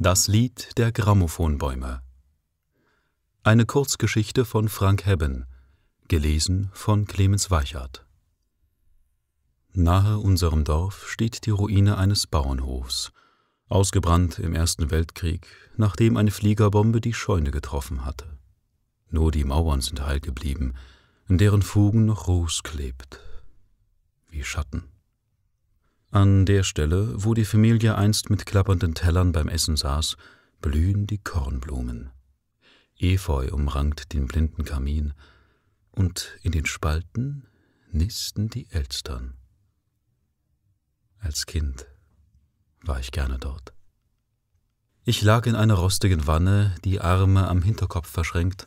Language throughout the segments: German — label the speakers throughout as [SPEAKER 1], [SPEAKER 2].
[SPEAKER 1] Das Lied der Grammophonbäume Eine Kurzgeschichte von Frank Hebben, gelesen von Clemens Weichert Nahe unserem Dorf steht die Ruine eines Bauernhofs, ausgebrannt im Ersten Weltkrieg, nachdem eine Fliegerbombe die Scheune getroffen hatte. Nur die Mauern sind heil geblieben, in deren Fugen noch Ruß klebt, wie Schatten. An der Stelle, wo die Familie einst mit klappernden Tellern beim Essen saß, blühen die Kornblumen. Efeu umrankt den blinden Kamin, und in den Spalten nisten die Elstern. Als Kind war ich gerne dort. Ich lag in einer rostigen Wanne, die Arme am Hinterkopf verschränkt,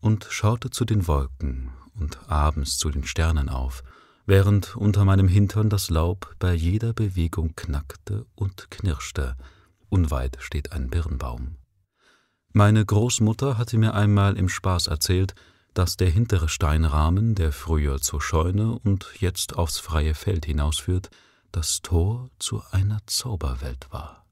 [SPEAKER 1] und schaute zu den Wolken und abends zu den Sternen auf, während unter meinem Hintern das Laub bei jeder Bewegung knackte und knirschte. Unweit steht ein Birnbaum. Meine Großmutter hatte mir einmal im Spaß erzählt, dass der hintere Steinrahmen, der früher zur Scheune und jetzt aufs freie Feld hinausführt, das Tor zu einer Zauberwelt war.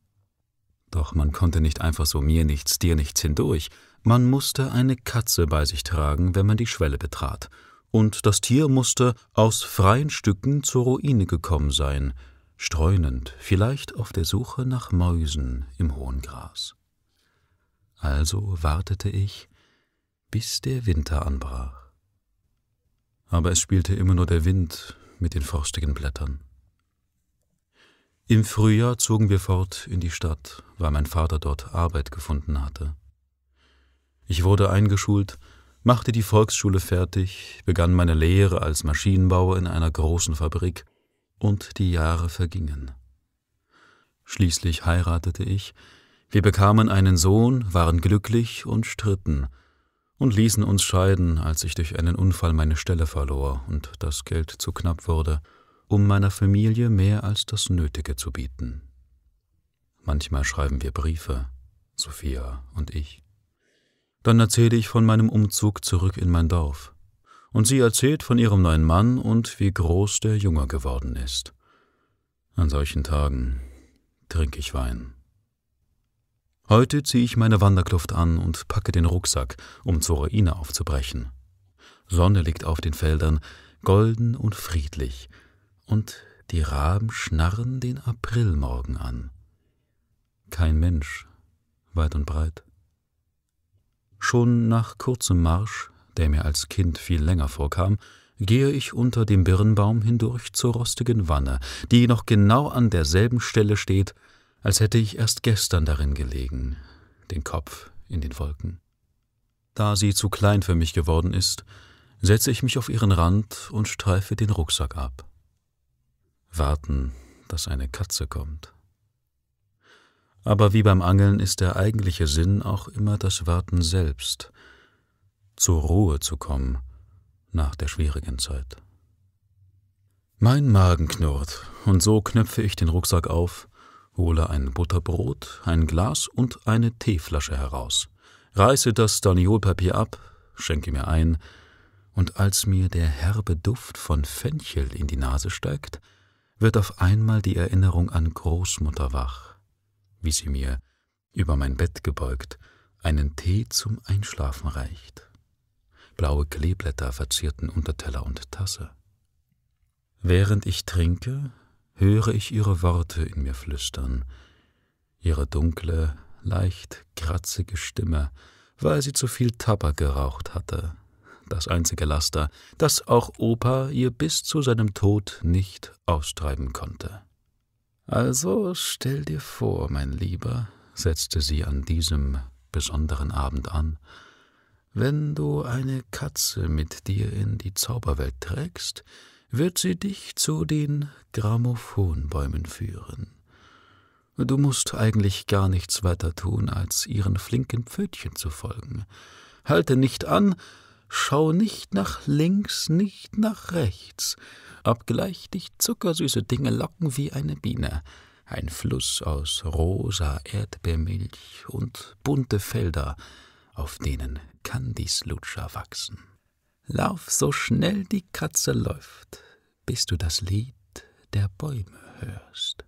[SPEAKER 1] Doch man konnte nicht einfach so mir nichts, dir nichts hindurch, man musste eine Katze bei sich tragen, wenn man die Schwelle betrat, und das Tier musste aus freien Stücken zur Ruine gekommen sein, streunend, vielleicht auf der Suche nach Mäusen im hohen Gras. Also wartete ich, bis der Winter anbrach. Aber es spielte immer nur der Wind mit den frostigen Blättern. Im Frühjahr zogen wir fort in die Stadt, weil mein Vater dort Arbeit gefunden hatte. Ich wurde eingeschult, machte die Volksschule fertig, begann meine Lehre als Maschinenbauer in einer großen Fabrik, und die Jahre vergingen. Schließlich heiratete ich, wir bekamen einen Sohn, waren glücklich und stritten und ließen uns scheiden, als ich durch einen Unfall meine Stelle verlor und das Geld zu knapp wurde, um meiner Familie mehr als das Nötige zu bieten. Manchmal schreiben wir Briefe, Sophia und ich. Dann erzähle ich von meinem Umzug zurück in mein Dorf. Und sie erzählt von ihrem neuen Mann und wie groß der Junge geworden ist. An solchen Tagen trinke ich Wein. Heute ziehe ich meine Wanderkluft an und packe den Rucksack, um zur Ruine aufzubrechen. Sonne liegt auf den Feldern, golden und friedlich, und die Raben schnarren den Aprilmorgen an. Kein Mensch, weit und breit. Schon nach kurzem Marsch, der mir als Kind viel länger vorkam, gehe ich unter dem Birnbaum hindurch zur rostigen Wanne, die noch genau an derselben Stelle steht, als hätte ich erst gestern darin gelegen, den Kopf in den Wolken. Da sie zu klein für mich geworden ist, setze ich mich auf ihren Rand und streife den Rucksack ab. Warten, dass eine Katze kommt. Aber wie beim Angeln ist der eigentliche Sinn auch immer das Warten selbst, zur Ruhe zu kommen nach der schwierigen Zeit. Mein Magen knurrt, und so knöpfe ich den Rucksack auf, hole ein Butterbrot, ein Glas und eine Teeflasche heraus, reiße das Staniolpapier ab, schenke mir ein, und als mir der herbe Duft von Fenchel in die Nase steigt, wird auf einmal die Erinnerung an Großmutter wach wie sie mir, über mein Bett gebeugt, einen Tee zum Einschlafen reicht. Blaue Kleeblätter verzierten Unterteller und Tasse. Während ich trinke, höre ich ihre Worte in mir flüstern, ihre dunkle, leicht kratzige Stimme, weil sie zu viel Tabak geraucht hatte, das einzige Laster, das auch Opa ihr bis zu seinem Tod nicht austreiben konnte. Also stell dir vor, mein Lieber, setzte sie an diesem besonderen Abend an, wenn du eine Katze mit dir in die Zauberwelt trägst, wird sie dich zu den Grammophonbäumen führen. Du musst eigentlich gar nichts weiter tun, als ihren flinken Pfötchen zu folgen. Halte nicht an, schau nicht nach links, nicht nach rechts, obgleich dich zuckersüße Dinge locken wie eine Biene, ein Fluss aus rosa Erdbeermilch und bunte Felder, auf denen Kandislutscher wachsen. Lauf so schnell die Katze läuft, bis du das Lied der Bäume hörst.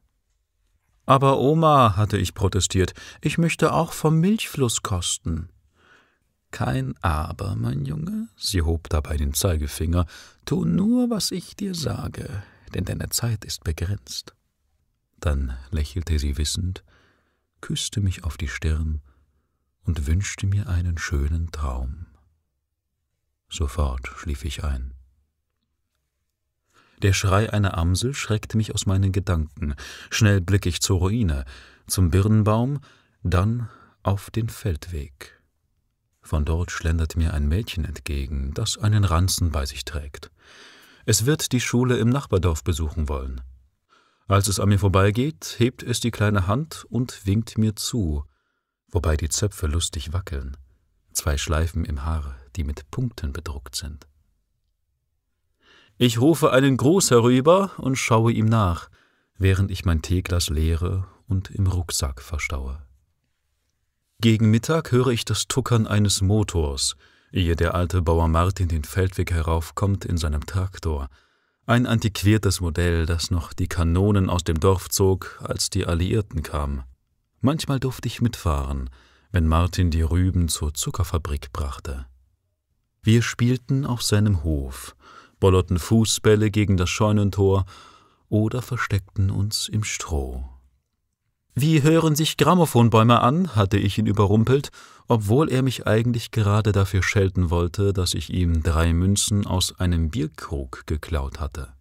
[SPEAKER 1] Aber Oma, hatte ich protestiert, ich möchte auch vom Milchfluss kosten. Kein Aber, mein Junge, sie hob dabei den Zeigefinger, tu nur, was ich dir sage, denn deine Zeit ist begrenzt. Dann lächelte sie wissend, küsste mich auf die Stirn und wünschte mir einen schönen Traum. Sofort schlief ich ein. Der Schrei einer Amsel schreckte mich aus meinen Gedanken. Schnell blick ich zur Ruine, zum Birnbaum, dann auf den Feldweg. Von dort schlendert mir ein Mädchen entgegen, das einen Ranzen bei sich trägt. Es wird die Schule im Nachbardorf besuchen wollen. Als es an mir vorbeigeht, hebt es die kleine Hand und winkt mir zu, wobei die Zöpfe lustig wackeln, zwei Schleifen im Haar, die mit Punkten bedruckt sind. Ich rufe einen Gruß herüber und schaue ihm nach, während ich mein Teeglas leere und im Rucksack verstaue. Gegen Mittag höre ich das Tuckern eines Motors, ehe der alte Bauer Martin den Feldweg heraufkommt in seinem Traktor. Ein antiquiertes Modell, das noch die Kanonen aus dem Dorf zog, als die Alliierten kamen. Manchmal durfte ich mitfahren, wenn Martin die Rüben zur Zuckerfabrik brachte. Wir spielten auf seinem Hof, bollerten Fußbälle gegen das Scheunentor oder versteckten uns im Stroh. Wie hören sich Grammophonbäume an? hatte ich ihn überrumpelt, obwohl er mich eigentlich gerade dafür schelten wollte, dass ich ihm drei Münzen aus einem Bierkrug geklaut hatte.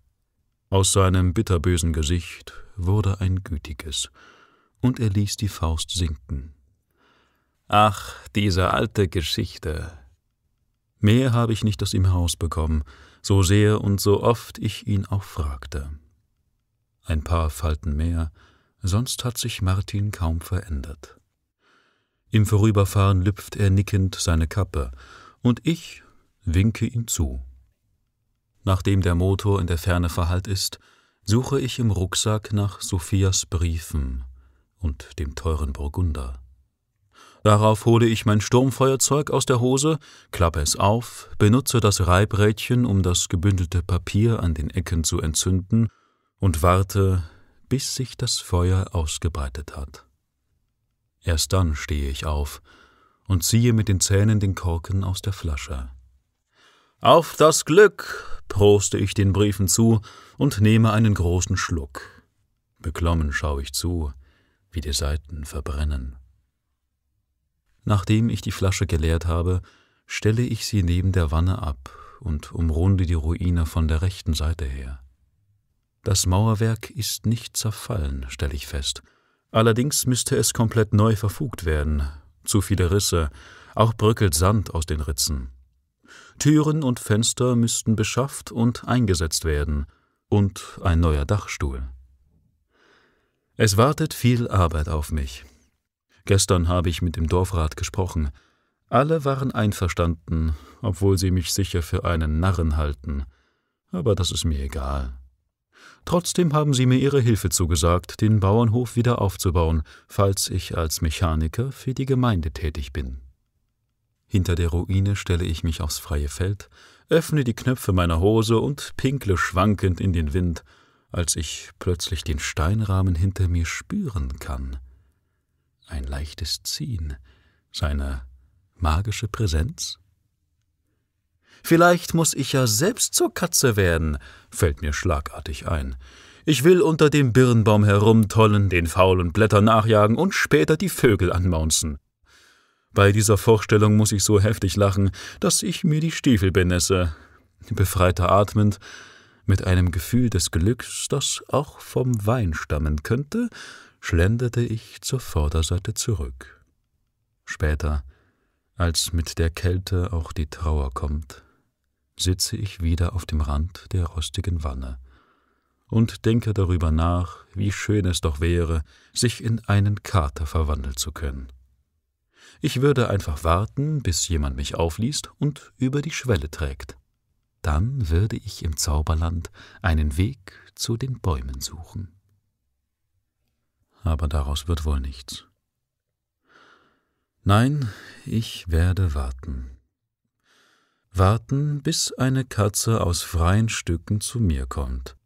[SPEAKER 1] Aus seinem bitterbösen Gesicht wurde ein gütiges, und er ließ die Faust sinken. Ach, diese alte Geschichte. Mehr habe ich nicht aus ihm herausbekommen, so sehr und so oft ich ihn auch fragte. Ein paar Falten mehr, sonst hat sich Martin kaum verändert. Im Vorüberfahren lüpft er nickend seine Kappe, und ich winke ihm zu. Nachdem der Motor in der Ferne verhallt ist, suche ich im Rucksack nach Sophias Briefen und dem teuren Burgunder. Darauf hole ich mein Sturmfeuerzeug aus der Hose, klappe es auf, benutze das Reibrädchen, um das gebündelte Papier an den Ecken zu entzünden, und warte, bis sich das Feuer ausgebreitet hat. Erst dann stehe ich auf und ziehe mit den Zähnen den Korken aus der Flasche. Auf das Glück, proste ich den Briefen zu und nehme einen großen Schluck. Beklommen schaue ich zu, wie die Seiten verbrennen. Nachdem ich die Flasche geleert habe, stelle ich sie neben der Wanne ab und umrunde die Ruine von der rechten Seite her. Das Mauerwerk ist nicht zerfallen, stelle ich fest. Allerdings müsste es komplett neu verfugt werden. Zu viele Risse, auch bröckelt Sand aus den Ritzen. Türen und Fenster müssten beschafft und eingesetzt werden, und ein neuer Dachstuhl. Es wartet viel Arbeit auf mich. Gestern habe ich mit dem Dorfrat gesprochen. Alle waren einverstanden, obwohl sie mich sicher für einen Narren halten. Aber das ist mir egal. Trotzdem haben sie mir ihre Hilfe zugesagt, den Bauernhof wieder aufzubauen, falls ich als Mechaniker für die Gemeinde tätig bin. Hinter der Ruine stelle ich mich aufs freie Feld, öffne die Knöpfe meiner Hose und pinkle schwankend in den Wind, als ich plötzlich den Steinrahmen hinter mir spüren kann ein leichtes Ziehen, seine magische Präsenz? Vielleicht muss ich ja selbst zur Katze werden, fällt mir schlagartig ein. Ich will unter dem Birnbaum herumtollen, den faulen Blättern nachjagen und später die Vögel anmaunzen. Bei dieser Vorstellung muss ich so heftig lachen, dass ich mir die Stiefel benesse. Befreiter atmend, mit einem Gefühl des Glücks, das auch vom Wein stammen könnte, schlenderte ich zur Vorderseite zurück. Später, als mit der Kälte auch die Trauer kommt, sitze ich wieder auf dem Rand der rostigen Wanne und denke darüber nach, wie schön es doch wäre, sich in einen Kater verwandeln zu können. Ich würde einfach warten, bis jemand mich aufliest und über die Schwelle trägt. Dann würde ich im Zauberland einen Weg zu den Bäumen suchen aber daraus wird wohl nichts. Nein, ich werde warten. Warten, bis eine Katze aus freien Stücken zu mir kommt,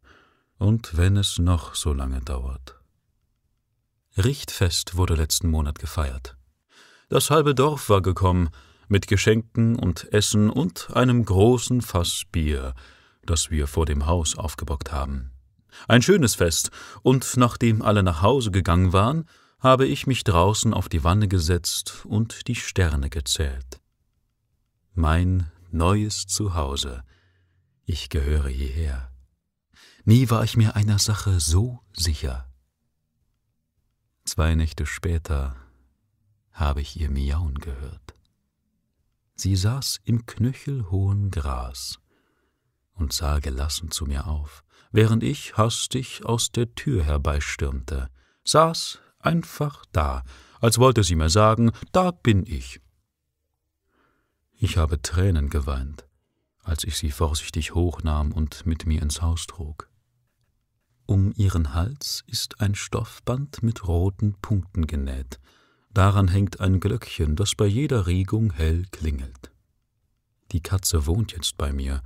[SPEAKER 1] und wenn es noch so lange dauert. Richtfest wurde letzten Monat gefeiert. Das halbe Dorf war gekommen, mit Geschenken und Essen und einem großen Fass Bier, das wir vor dem Haus aufgebockt haben. Ein schönes Fest, und nachdem alle nach Hause gegangen waren, habe ich mich draußen auf die Wanne gesetzt und die Sterne gezählt. Mein neues Zuhause. Ich gehöre hierher. Nie war ich mir einer Sache so sicher. Zwei Nächte später habe ich ihr Miauen gehört. Sie saß im knöchelhohen Gras und sah gelassen zu mir auf, während ich hastig aus der Tür herbeistürmte, saß einfach da, als wollte sie mir sagen, da bin ich. Ich habe Tränen geweint, als ich sie vorsichtig hochnahm und mit mir ins Haus trug. Um ihren Hals ist ein Stoffband mit roten Punkten genäht, daran hängt ein Glöckchen, das bei jeder Regung hell klingelt. Die Katze wohnt jetzt bei mir,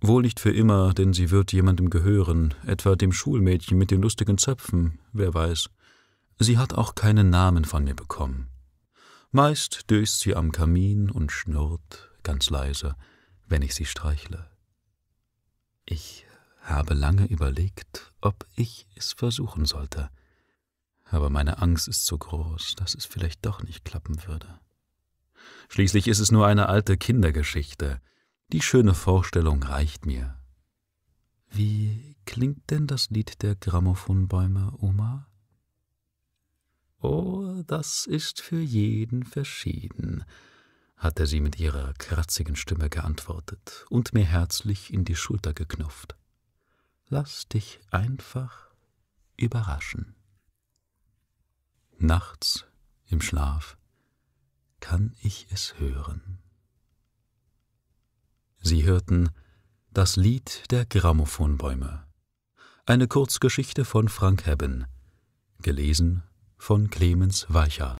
[SPEAKER 1] wohl nicht für immer, denn sie wird jemandem gehören, etwa dem Schulmädchen mit den lustigen Zöpfen, wer weiß. Sie hat auch keinen Namen von mir bekommen. Meist döst sie am Kamin und schnurrt ganz leise, wenn ich sie streichle. Ich habe lange überlegt, ob ich es versuchen sollte, aber meine Angst ist so groß, dass es vielleicht doch nicht klappen würde. Schließlich ist es nur eine alte Kindergeschichte. Die schöne Vorstellung reicht mir. Wie klingt denn das Lied der Grammophonbäume, Oma? Oh, das ist für jeden verschieden, hatte sie mit ihrer kratzigen Stimme geantwortet und mir herzlich in die Schulter geknufft. Lass dich einfach überraschen. Nachts im Schlaf kann ich es hören. Sie hörten das Lied der Grammophonbäume, eine Kurzgeschichte von Frank Hebben, gelesen von Clemens Weicher